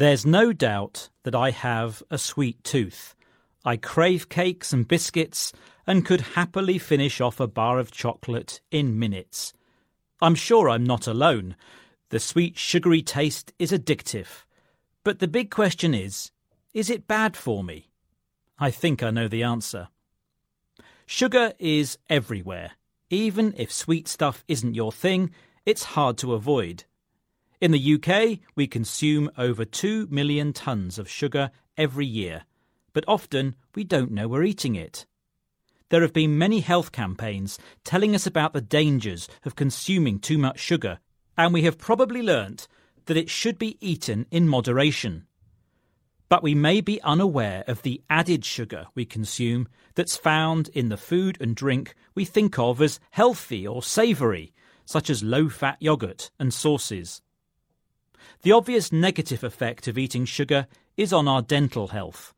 There's no doubt that I have a sweet tooth. I crave cakes and biscuits and could happily finish off a bar of chocolate in minutes. I'm sure I'm not alone. The sweet, sugary taste is addictive. But the big question is is it bad for me? I think I know the answer. Sugar is everywhere. Even if sweet stuff isn't your thing, it's hard to avoid. In the UK, we consume over 2 million tonnes of sugar every year, but often we don't know we're eating it. There have been many health campaigns telling us about the dangers of consuming too much sugar, and we have probably learnt that it should be eaten in moderation. But we may be unaware of the added sugar we consume that's found in the food and drink we think of as healthy or savoury, such as low fat yogurt and sauces. The obvious negative effect of eating sugar is on our dental health.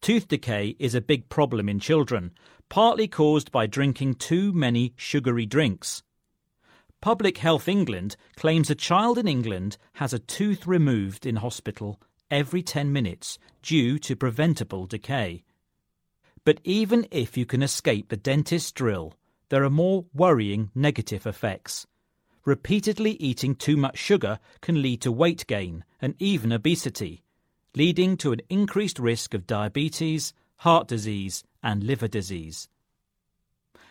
Tooth decay is a big problem in children, partly caused by drinking too many sugary drinks. Public Health England claims a child in England has a tooth removed in hospital every 10 minutes due to preventable decay. But even if you can escape the dentist's drill, there are more worrying negative effects. Repeatedly eating too much sugar can lead to weight gain and even obesity, leading to an increased risk of diabetes, heart disease, and liver disease.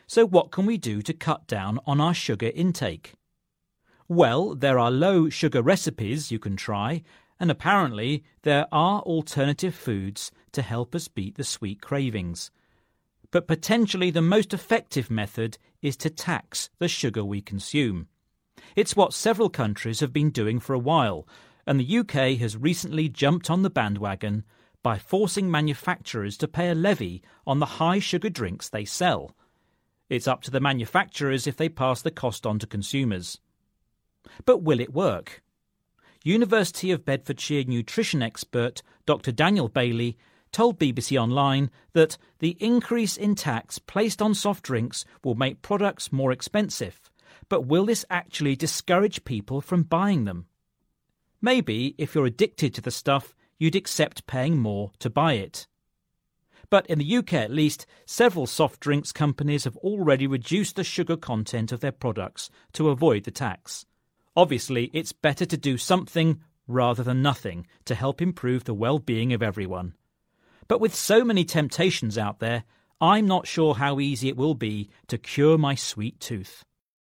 So, what can we do to cut down on our sugar intake? Well, there are low sugar recipes you can try, and apparently there are alternative foods to help us beat the sweet cravings. But potentially the most effective method is to tax the sugar we consume. It's what several countries have been doing for a while, and the UK has recently jumped on the bandwagon by forcing manufacturers to pay a levy on the high sugar drinks they sell. It's up to the manufacturers if they pass the cost on to consumers. But will it work? University of Bedfordshire nutrition expert Dr. Daniel Bailey told BBC Online that the increase in tax placed on soft drinks will make products more expensive. But will this actually discourage people from buying them? Maybe if you're addicted to the stuff, you'd accept paying more to buy it. But in the UK at least, several soft drinks companies have already reduced the sugar content of their products to avoid the tax. Obviously, it's better to do something rather than nothing to help improve the well being of everyone. But with so many temptations out there, I'm not sure how easy it will be to cure my sweet tooth.